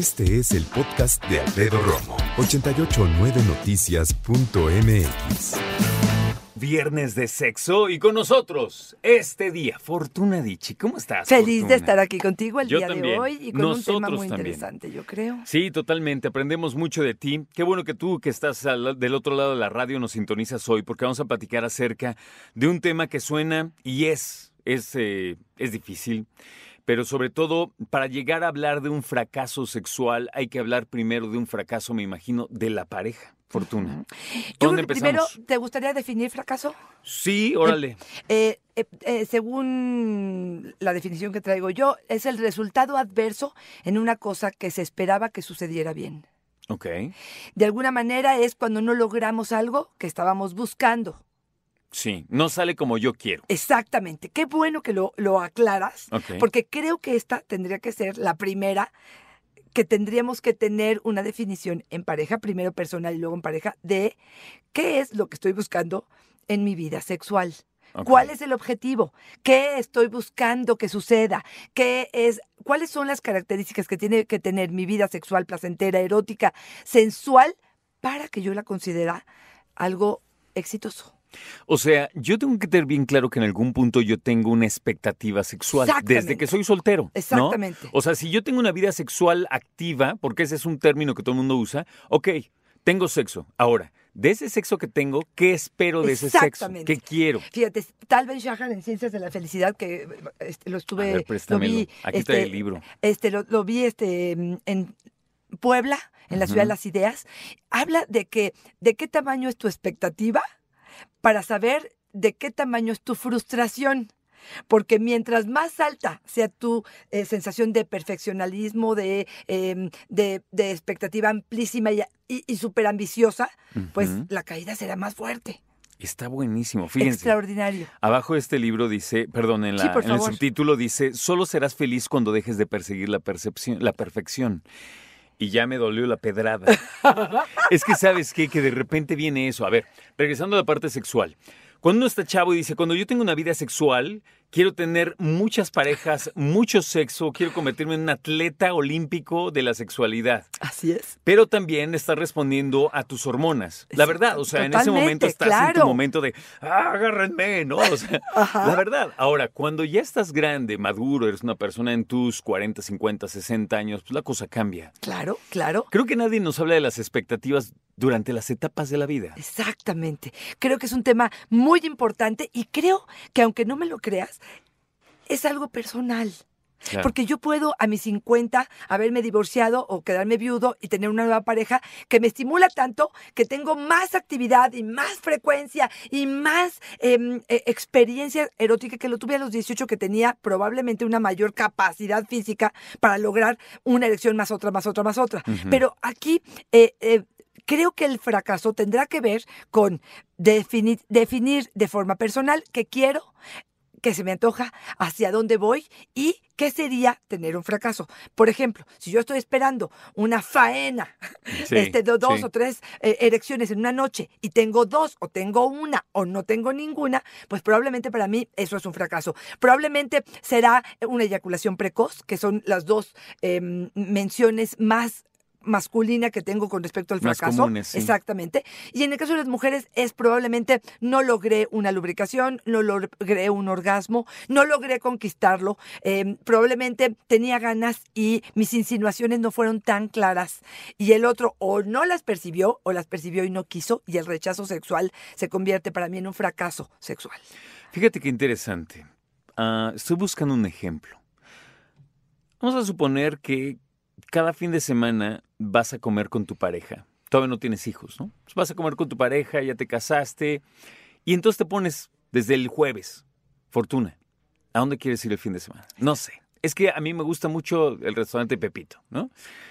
Este es el podcast de Alfredo Romo, 889noticias.mx. Viernes de sexo y con nosotros este día, Fortuna Dichi. ¿Cómo estás? Feliz Fortuna? de estar aquí contigo el Yo día también. de hoy y con un tema muy también. interesante, yo creo. Sí, totalmente. Aprendemos mucho de ti. Qué bueno que tú, que estás al- del otro lado de la radio, nos sintonizas hoy, porque vamos a platicar acerca de un tema que suena y es, es, eh, es difícil. Pero sobre todo, para llegar a hablar de un fracaso sexual, hay que hablar primero de un fracaso, me imagino, de la pareja. Fortuna. ¿Dónde primero, ¿te gustaría definir fracaso? Sí, órale. Eh, eh, eh, según la definición que traigo yo, es el resultado adverso en una cosa que se esperaba que sucediera bien. Ok. De alguna manera es cuando no logramos algo que estábamos buscando. Sí, no sale como yo quiero. Exactamente. Qué bueno que lo, lo aclaras, porque creo que esta tendría que ser la primera que tendríamos que tener una definición en pareja, primero personal y luego en pareja, de qué es lo que estoy buscando en mi vida sexual. ¿Cuál es el objetivo? ¿Qué estoy buscando que suceda? ¿Qué es, ¿Cuáles son las características que tiene que tener mi vida sexual, placentera, erótica, sensual, para que yo la considera algo exitoso? O sea, yo tengo que tener bien claro que en algún punto yo tengo una expectativa sexual desde que soy soltero. ¿no? Exactamente. O sea, si yo tengo una vida sexual activa, porque ese es un término que todo el mundo usa, ok, tengo sexo. Ahora, de ese sexo que tengo, ¿qué espero de ese sexo? Exactamente. ¿Qué quiero? Fíjate, tal vez Shahar en Ciencias de la Felicidad, que este, lo estuve, A ver, lo vi, Aquí este, trae el libro. este, lo, lo vi este, en Puebla, en la ciudad de las ideas, habla de que, de qué tamaño es tu expectativa para saber de qué tamaño es tu frustración. Porque mientras más alta sea tu eh, sensación de perfeccionalismo, de, em, de, de expectativa amplísima y, y, y súper ambiciosa, pues la caída será más fuerte. Está buenísimo. Fíjense. Extraordinario. Abajo de este libro dice, perdón, en, la, en el subtítulo dice, solo serás feliz cuando dejes de perseguir la percepción, la perfección. Y ya me dolió la pedrada. es que sabes qué? que de repente viene eso. A ver, regresando a la parte sexual. Cuando uno está chavo y dice, cuando yo tengo una vida sexual, quiero tener muchas parejas, mucho sexo, quiero convertirme en un atleta olímpico de la sexualidad. Así es. Pero también estás respondiendo a tus hormonas. La verdad, o sea, en ese momento estás en tu momento de, "Ah, agárrenme, ¿no? O sea, la verdad. Ahora, cuando ya estás grande, maduro, eres una persona en tus 40, 50, 60 años, pues la cosa cambia. Claro, claro. Creo que nadie nos habla de las expectativas durante las etapas de la vida. Exactamente. Creo que es un tema muy importante y creo que aunque no me lo creas, es algo personal. Claro. Porque yo puedo a mis 50 haberme divorciado o quedarme viudo y tener una nueva pareja que me estimula tanto que tengo más actividad y más frecuencia y más em, eh, experiencia erótica que lo tuve a los 18 que tenía probablemente una mayor capacidad física para lograr una erección más otra, más otra, más otra. Pero aquí eh, eh, creo que el fracaso tendrá que ver con definir, definir de forma personal qué quiero, qué se me antoja, hacia dónde voy y qué sería tener un fracaso. Por ejemplo, si yo estoy esperando una faena, Sí, este, do- dos sí. o tres eh, erecciones en una noche y tengo dos o tengo una o no tengo ninguna, pues probablemente para mí eso es un fracaso. Probablemente será una eyaculación precoz, que son las dos em, menciones más masculina que tengo con respecto al Más fracaso. comunes, sí. Exactamente. Y en el caso de las mujeres es probablemente no logré una lubricación, no logré un orgasmo, no logré conquistarlo, eh, probablemente tenía ganas y mis insinuaciones no fueron tan claras. Y el otro o no las percibió o las percibió y no quiso y el rechazo sexual se convierte para mí en un fracaso sexual. Fíjate qué interesante. Ah, estoy buscando un ejemplo. Vamos a suponer que cada fin de semana vas a comer con tu pareja. Todavía no tienes hijos, ¿no? Vas a comer con tu pareja, ya te casaste, y entonces te pones desde el jueves, Fortuna, ¿a dónde quieres ir el fin de semana? No sé. Es que a mí me gusta mucho el restaurante Pepito, ¿no?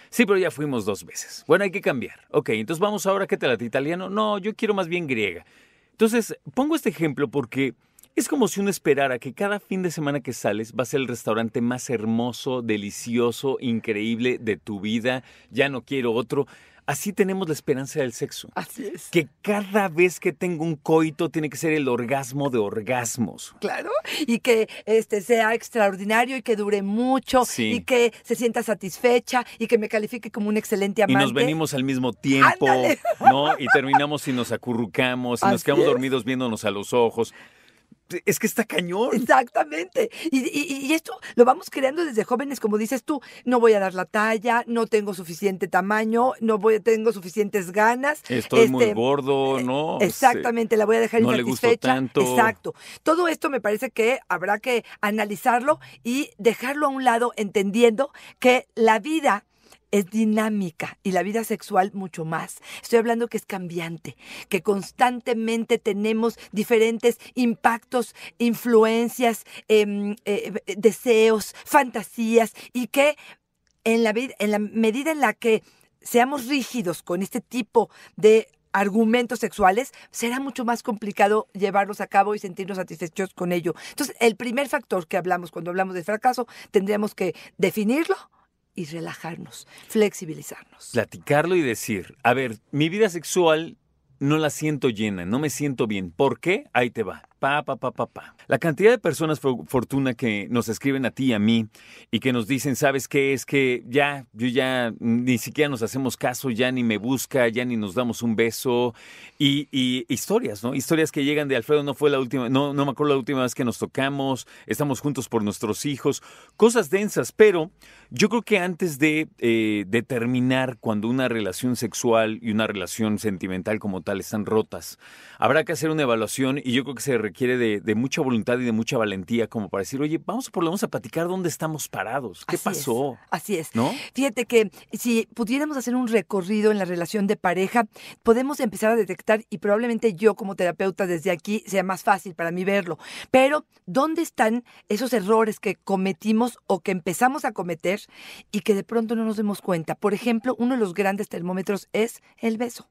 Sí, pero ya fuimos dos veces. Bueno, hay que cambiar. Ok, entonces vamos ahora, ¿qué te late italiano? No, yo quiero más bien griega. Entonces, pongo este ejemplo porque es como si uno esperara que cada fin de semana que sales va a ser el restaurante más hermoso, delicioso, increíble de tu vida. Ya no quiero otro. Así tenemos la esperanza del sexo. Así es. Que cada vez que tengo un coito tiene que ser el orgasmo de orgasmos. Claro, y que este sea extraordinario y que dure mucho Sí. y que se sienta satisfecha y que me califique como un excelente Y amante. nos venimos al mismo tiempo, Ándale. ¿no? Y terminamos y nos acurrucamos y nos quedamos es. dormidos viéndonos a los ojos. Es que está cañón. Exactamente. Y, y- y esto lo vamos creando desde jóvenes, como dices tú, no voy a dar la talla, no tengo suficiente tamaño, no voy, tengo suficientes ganas. Estoy muy este, gordo, ¿no? Exactamente, la voy a dejar no le gustó insatisfecha. tanto. Exacto. Todo esto me parece que habrá que analizarlo y dejarlo a un lado entendiendo que la vida es dinámica y la vida sexual mucho más. Estoy hablando que es cambiante, que constantemente tenemos diferentes impactos, influencias, em, eh, deseos, fantasías y que en la, en la medida en la que seamos rígidos con este tipo de argumentos sexuales, será mucho más complicado llevarlos a cabo y sentirnos satisfechos con ello. Entonces, el primer factor que hablamos cuando hablamos de fracaso, tendríamos que definirlo y relajarnos, flexibilizarnos. Platicarlo y decir, a ver, mi vida sexual no la siento llena, no me siento bien. ¿Por qué? Ahí te va. Pa, pa, pa, pa, pa. La cantidad de personas, for- Fortuna, que nos escriben a ti y a mí y que nos dicen, ¿sabes qué? Es que ya, yo ya ni siquiera nos hacemos caso, ya ni me busca, ya ni nos damos un beso. Y, y historias, ¿no? Historias que llegan de Alfredo, no fue la última, no, no me acuerdo la última vez que nos tocamos, estamos juntos por nuestros hijos, cosas densas, pero yo creo que antes de eh, determinar cuando una relación sexual y una relación sentimental como tal están rotas, habrá que hacer una evaluación y yo creo que se requiere de, de mucha voluntad y de mucha valentía como para decir, oye, vamos por lo menos a platicar dónde estamos parados, qué Así es, pasó, así es. ¿no? Fíjate que si pudiéramos hacer un recorrido en la relación de pareja, podemos empezar a detectar, y probablemente yo como terapeuta desde aquí sea más fácil para mí verlo, pero ¿dónde están esos errores que cometimos o que empezamos a cometer y que de pronto no nos demos cuenta? Por ejemplo, uno de los grandes termómetros es el beso.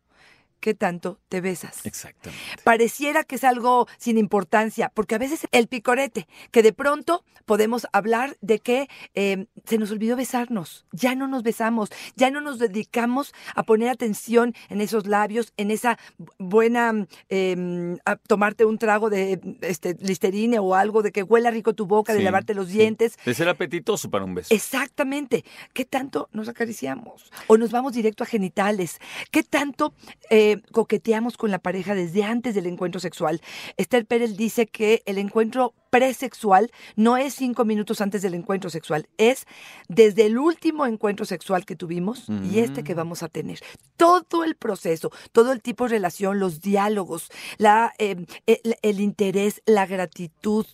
¿Qué tanto te besas? Exactamente. pareciera que es algo sin importancia, porque a veces el picorete, que de pronto podemos hablar de que eh, se nos olvidó besarnos, ya no nos besamos, ya no nos dedicamos a poner atención en esos labios, en esa bu- buena, eh, a tomarte un trago de este, listerine o algo, de que huela rico tu boca, de lavarte los sí. dientes. De ser apetitoso para un beso. Exactamente. ¿Qué tanto nos acariciamos? ¿O nos vamos directo a genitales? ¿Qué tanto eh, coqueteamos con la pareja desde antes del encuentro sexual? Esther Pérez dice que el encuentro presexual no es cinco minutos antes del encuentro sexual, es desde el último encuentro sexual que tuvimos y este que Mm. vamos a tener. Todo el proceso, todo el tipo de relación, los diálogos, la, eh, el, el interés, la gratitud,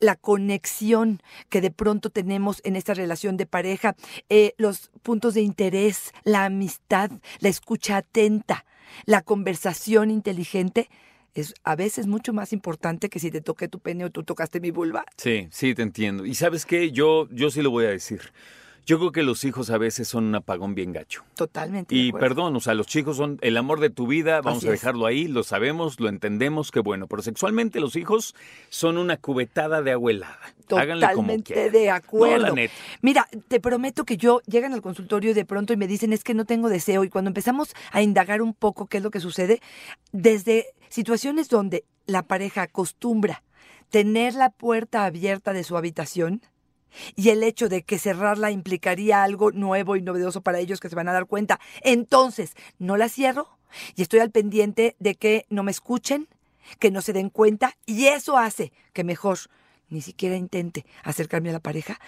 la conexión que de pronto tenemos en esta relación de pareja, eh, los puntos de interés, la amistad, la escucha atenta, la conversación inteligente, es a veces mucho más importante que si te toqué tu pene o tú tocaste mi vulva. Sí, sí, te entiendo. Y sabes qué, yo, yo sí lo voy a decir. Yo creo que los hijos a veces son un apagón bien gacho. Totalmente. Y perdón, o sea, los chicos son el amor de tu vida, vamos Así a es. dejarlo ahí, lo sabemos, lo entendemos, qué bueno. Pero sexualmente los hijos son una cubetada de agua helada. Háganle como Totalmente quieran. de acuerdo. No, la neta. Mira, te prometo que yo llegan al consultorio y de pronto y me dicen es que no tengo deseo y cuando empezamos a indagar un poco qué es lo que sucede, desde situaciones donde la pareja acostumbra tener la puerta abierta de su habitación y el hecho de que cerrarla implicaría algo nuevo y novedoso para ellos que se van a dar cuenta, entonces no la cierro y estoy al pendiente de que no me escuchen, que no se den cuenta y eso hace que mejor ni siquiera intente acercarme a la pareja.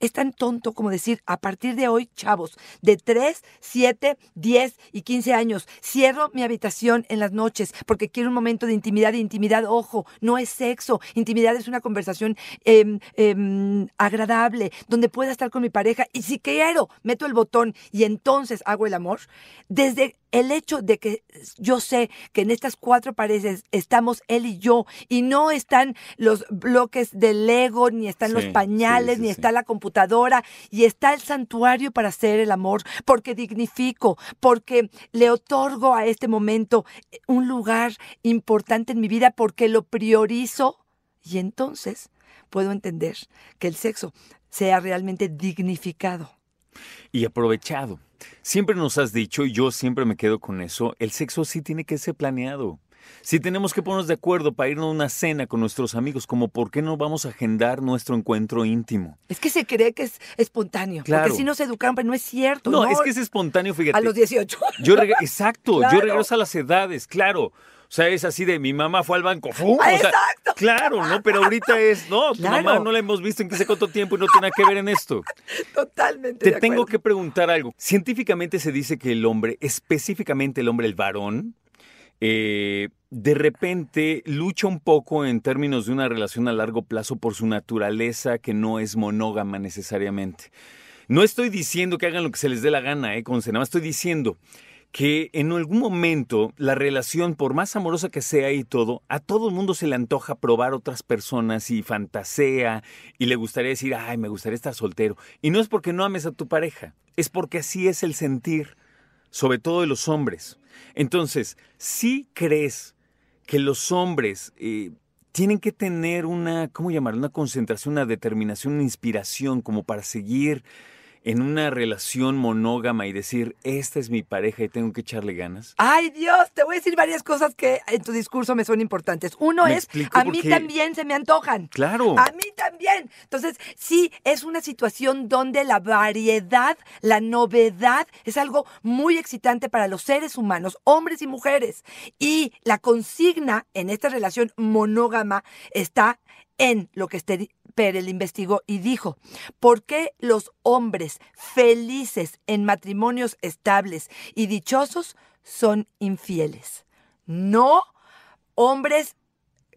Es tan tonto como decir, a partir de hoy, chavos, de 3, 7, 10 y 15 años, cierro mi habitación en las noches porque quiero un momento de intimidad. Intimidad, ojo, no es sexo. Intimidad es una conversación em, em, agradable, donde pueda estar con mi pareja. Y si quiero, meto el botón y entonces hago el amor. Desde el hecho de que yo sé que en estas cuatro paredes estamos él y yo y no están los bloques de Lego, ni están los pañales, sí, sí, ni está la computadora y está el santuario para hacer el amor, porque dignifico, porque le otorgo a este momento un lugar importante en mi vida, porque lo priorizo y entonces puedo entender que el sexo sea realmente dignificado. Y aprovechado. Siempre nos has dicho, y yo siempre me quedo con eso, el sexo sí tiene que ser planeado. Si tenemos que ponernos de acuerdo para irnos a una cena con nuestros amigos, como por qué no vamos a agendar nuestro encuentro íntimo. Es que se cree que es espontáneo, Claro. porque si nos educaron, pero no es cierto. No, es que es espontáneo, fíjate. a los 18. Yo exacto, Claro. yo regreso a las edades, claro. O sea, es así de mi mamá fue al banco. ¡fum! O sea, exacto. Claro, ¿no? Pero ahorita es, no, tu Claro. mamá no la hemos visto en qué sé cuánto tiempo y no tiene nada que ver en esto. Totalmente. Te de tengo que preguntar algo. Científicamente se dice que el hombre, específicamente el hombre, el varón, eh, de repente lucha un poco en términos de una relación a largo plazo por su naturaleza que no es monógama necesariamente. No estoy diciendo que hagan lo que se les dé la gana, ¿eh? Conce, nada más estoy diciendo que en algún momento la relación, por más amorosa que sea y todo, a todo el mundo se le antoja probar otras personas y fantasea y le gustaría decir, ay, me gustaría estar soltero. Y no es porque no ames a tu pareja, es porque así es el sentir, sobre todo de los hombres. Entonces, si crees que los hombres eh, tienen que tener una, ¿cómo llamarlo? Una concentración, una determinación, una inspiración como para seguir en una relación monógama y decir, esta es mi pareja y tengo que echarle ganas? Ay, Dios, te voy a decir varias cosas que en tu discurso me son importantes. Uno es, a mí también se me antojan. Claro. A mí también. Entonces, sí, es una situación donde la variedad, la novedad, es algo muy excitante para los seres humanos, hombres y mujeres. Y la consigna en esta relación monógama está en lo que Esther Perel investigó y dijo, ¿por qué los hombres felices en matrimonios estables y dichosos son infieles? No hombres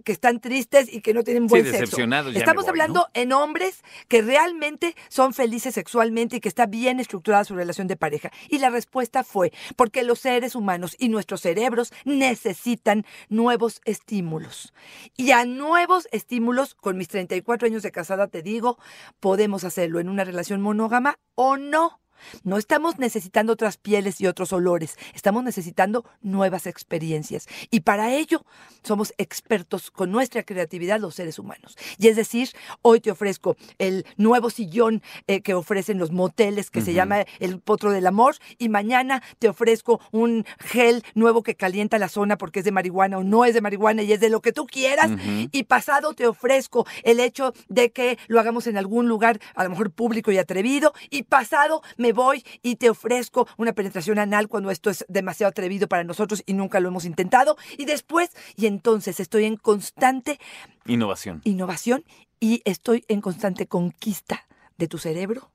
que están tristes y que no tienen buen sexo. decepcionados, Estamos voy, hablando ¿no? en hombres que realmente son felices sexualmente y que está bien estructurada su relación de pareja. Y la respuesta fue porque los seres humanos y nuestros cerebros necesitan nuevos estímulos. Y a nuevos estímulos, con mis 34 años de casada te digo, podemos hacerlo en una relación monógama o no. No estamos necesitando otras pieles y otros olores, estamos necesitando nuevas experiencias. Y para ello somos expertos con nuestra creatividad los seres humanos. Y es decir, hoy te ofrezco el nuevo sillón eh, que ofrecen los moteles que se llama el potro del amor y mañana te ofrezco un gel nuevo que calienta la zona porque es de marihuana o no es de marihuana y es de lo que tú quieras. Y pasado te ofrezco el hecho de que lo hagamos en algún lugar a lo mejor público y atrevido y pasado me voy y te ofrezco una penetración anal cuando esto es demasiado atrevido para nosotros y nunca lo hemos intentado y después y entonces estoy en constante Innovación. innovación y estoy en constante conquista de tu cerebro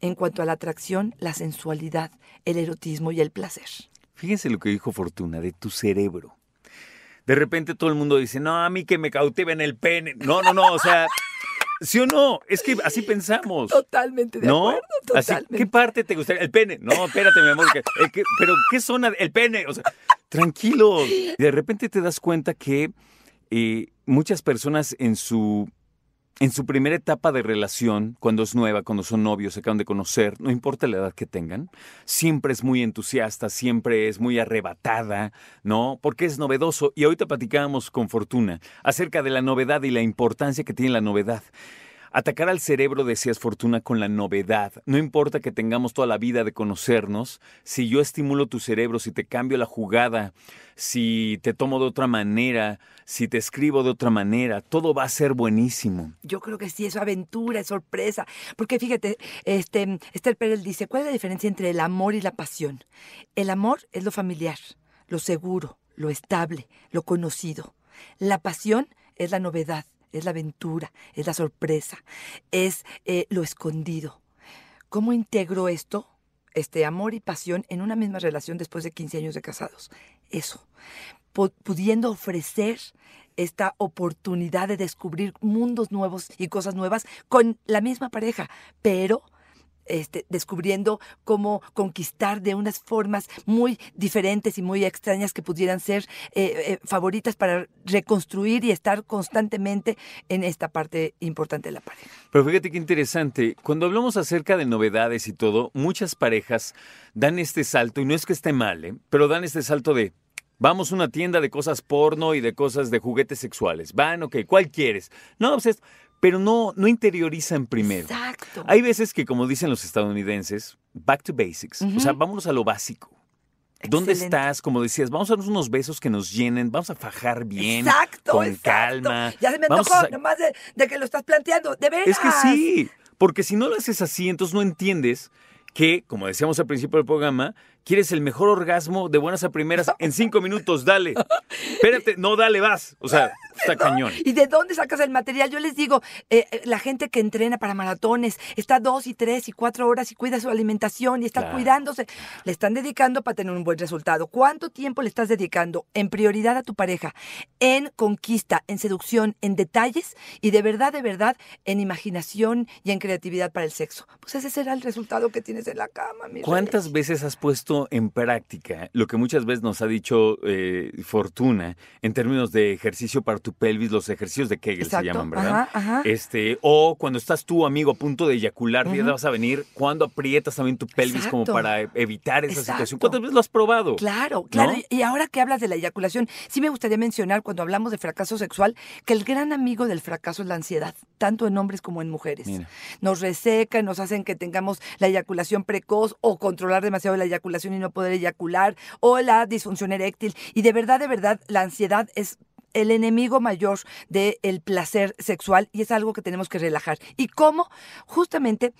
en cuanto a la atracción, la sensualidad, el erotismo y el placer. Fíjense lo que dijo Fortuna de tu cerebro. De repente todo el mundo dice, no, a mí que me cautiven el pene. No, no, no, o sea, ¿sí o no? Es que así pensamos. Totalmente de ¿No? acuerdo, Así, totalmente. ¿Qué parte te gustaría? El pene. No, espérate, mi amor. que- eh, que- pero, ¿qué zona? El pene. O sea, tranquilo. De repente te das cuenta que eh, muchas personas en su, en su primera etapa de relación, cuando es nueva, cuando son novios, se acaban de conocer, no importa la edad que tengan, siempre es muy entusiasta, siempre es muy arrebatada, ¿no? Porque es novedoso. Y ahorita platicábamos con Fortuna acerca de la novedad y la importancia que tiene la novedad. Atacar al cerebro, decías Fortuna, con la novedad. No importa que tengamos toda la vida de conocernos, si yo estimulo tu cerebro, si te cambio la jugada, si te tomo de otra manera, si te escribo de otra manera, todo va a ser buenísimo. Yo creo que sí, es aventura, es sorpresa. Porque fíjate, este, Esther Perel dice, ¿cuál es la diferencia entre el amor y la pasión? El amor es lo familiar, lo seguro, lo estable, lo conocido. La pasión es la novedad, es la aventura, es la sorpresa, es eh, lo escondido. ¿Cómo integro esto, este amor y pasión, en una misma relación después de 15 años de casados? Eso, pu- pudiendo ofrecer esta oportunidad de descubrir mundos nuevos y cosas nuevas con la misma pareja, pero este, descubriendo cómo conquistar de unas formas muy diferentes y muy extrañas que pudieran ser eh, eh, favoritas para reconstruir y estar constantemente en esta parte importante de la pareja. Pero fíjate qué interesante. Cuando hablamos acerca de novedades y todo, muchas parejas dan este salto, y no es que esté mal, ¿eh? pero dan este salto de. Vamos a una tienda de cosas porno y de cosas de juguetes sexuales. Van, ok, ¿cuál quieres? No, pues esto. Pero no, no interiorizan primero. Exacto. Hay veces que, como dicen los estadounidenses, back to basics. O sea, vámonos a lo básico. ¿Dónde Excelente. estás? Como decías, vamos a darnos unos besos que nos llenen, vamos a fajar bien, Exacto, con exacto. calma. Ya se me antojó, a nomás de, de que lo estás planteando. De veras. Es que sí, porque si no lo haces así, entonces no entiendes que, como decíamos al principio del programa, quieres el mejor orgasmo de buenas a primeras en cinco minutos, dale. Espérate, no, dale, vas. O sea, está cañón. ¿Y de dónde sacas el material? Yo les digo, eh, eh, la gente que entrena para maratones está dos y tres y cuatro horas y cuida su alimentación y está Claro. cuidándose. Le están dedicando para tener un buen resultado. ¿Cuánto tiempo le estás dedicando en prioridad a tu pareja? En conquista, en seducción, en detalles y de verdad, de verdad, en imaginación y en creatividad para el sexo. Pues ese será el resultado que tienes en la cama, mi rey. ¿Cuántas veces has puesto en práctica lo que muchas veces nos ha dicho eh, Fortuna en términos de ejercicio para tu pelvis, los ejercicios de Kegel Exacto, se llaman, ¿verdad? ajá, ajá. Este, o cuando estás tú, amigo, a punto de eyacular, ya vas a venir, cuando aprietas también tu pelvis como para evitar esa Exacto. situación. ¿Cuántas veces lo has probado? Claro, claro. ¿No? Y- ahora que hablas de la eyaculación, sí me gustaría mencionar cuando hablamos de fracaso sexual que el gran amigo del fracaso es la ansiedad, tanto en hombres como en mujeres. Mira. Nos resecan, nos hacen que tengamos la eyaculación precoz o controlar demasiado la eyaculación y no poder eyacular o la disfunción eréctil. Y de verdad, de verdad, la ansiedad es el enemigo mayor del placer sexual y es algo que tenemos que relajar. ¿Y cómo? Justamente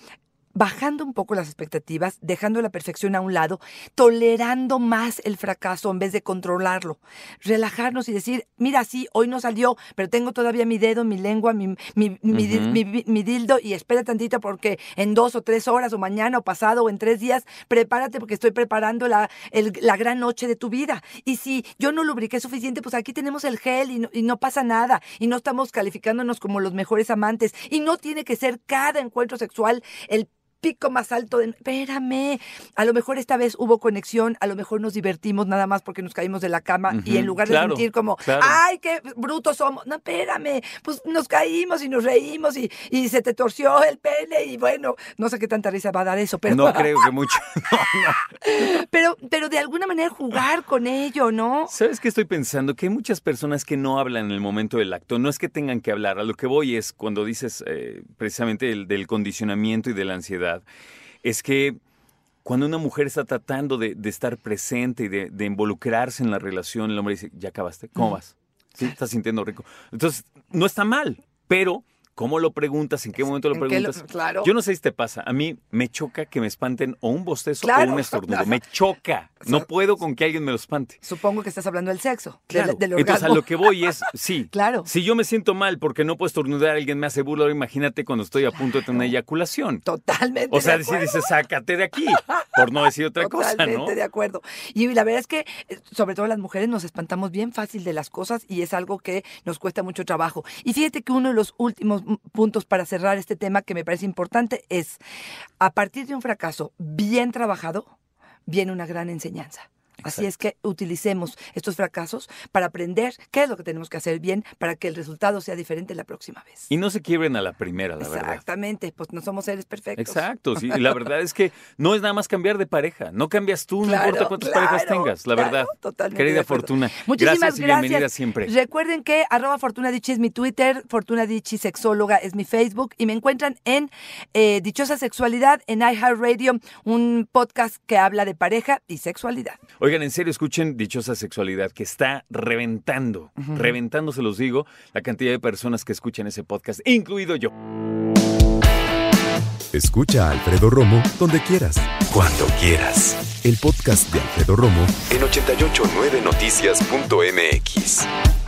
bajando un poco las expectativas, dejando la perfección a un lado, tolerando más el fracaso en vez de controlarlo. Relajarnos y decir, mira, sí, hoy no salió, pero tengo todavía mi dedo, mi lengua, mi, mi, mi, mi dildo y espera tantito porque en dos o tres horas o mañana o pasado o en tres días, prepárate porque estoy preparando la, el- la gran noche de tu vida. Y si yo no lubriqué suficiente, pues aquí tenemos el gel y no, y no pasa nada. Y no estamos calificándonos como los mejores amantes. Y no tiene que ser cada encuentro sexual el pico más alto de... Espérame, a lo mejor esta vez hubo conexión, a lo mejor nos divertimos nada más porque nos caímos de la cama y en lugar de claro, sentir como, claro. ay, qué brutos somos, no, espérame, pues nos caímos y nos reímos y, y se te torció el pene y bueno, no sé qué tanta risa va a dar eso, pero... No creo que mucho. pero, pero de alguna manera jugar con ello, ¿no? ¿Sabes qué estoy pensando? Que hay muchas personas que no hablan en el momento del acto. No es que tengan que hablar. A lo que voy es cuando dices eh, precisamente el- del condicionamiento y de la ansiedad. Es que cuando una mujer está tratando de, de estar presente y de, de involucrarse en la relación, el hombre dice, ¿ya acabaste? ¿Cómo vas? ¿Sí? ¿Estás sintiendo rico? Entonces, no está mal, pero ¿cómo lo preguntas? ¿En qué momento lo ¿En qué lo- preguntas? claro. Yo no sé si te pasa. A mí me choca que me espanten o un bostezo Claro. o un estornudo. Me choca. No puedo con que alguien me lo espante. Supongo que estás hablando del sexo, Claro. del, Entonces, a lo que voy es, sí. Claro. Si yo me siento mal porque no puedo estornudar, alguien me hace burla, ahora imagínate cuando estoy a punto de tener una eyaculación. Totalmente. O sea, de si acuerdo. dices, sácate de aquí, por no decir otra cosa, ¿no? Totalmente de acuerdo. Y la verdad es que, eh, sobre todo las mujeres, nos espantamos bien fácil de las cosas y es algo que nos cuesta mucho trabajo. Y fíjate que uno de los últimos puntos para cerrar este tema que me parece importante es, a partir de un fracaso bien trabajado, viene una gran enseñanza. Así es que utilicemos estos fracasos para aprender qué es lo que tenemos que hacer bien para que el resultado sea diferente la próxima vez. Y no se quiebren a la primera, la verdad. Exactamente, pues no somos seres perfectos. Exacto, sí. Y la verdad es que no es nada más cambiar de pareja. No cambias tú, no importa cuántas claro, parejas tengas, la claro, verdad. totalmente Querida. Fortuna, Muchísimas gracias y bienvenida siempre. Recuerden que arroba Fortuna Dichi es mi Twitter, Fortuna Dichi Sexóloga es mi Facebook y me encuentran en eh, Dichosa Sexualidad en iHeartRadio, un podcast que habla de pareja y sexualidad. Oigan, en serio, escuchen Dichosa Sexualidad, que está reventando, reventando, se los digo, la cantidad de personas que escuchan ese podcast, incluido yo. Escucha a Alfredo Romo donde quieras. Cuando quieras. El podcast de Alfredo Romo en 889noticias.mx.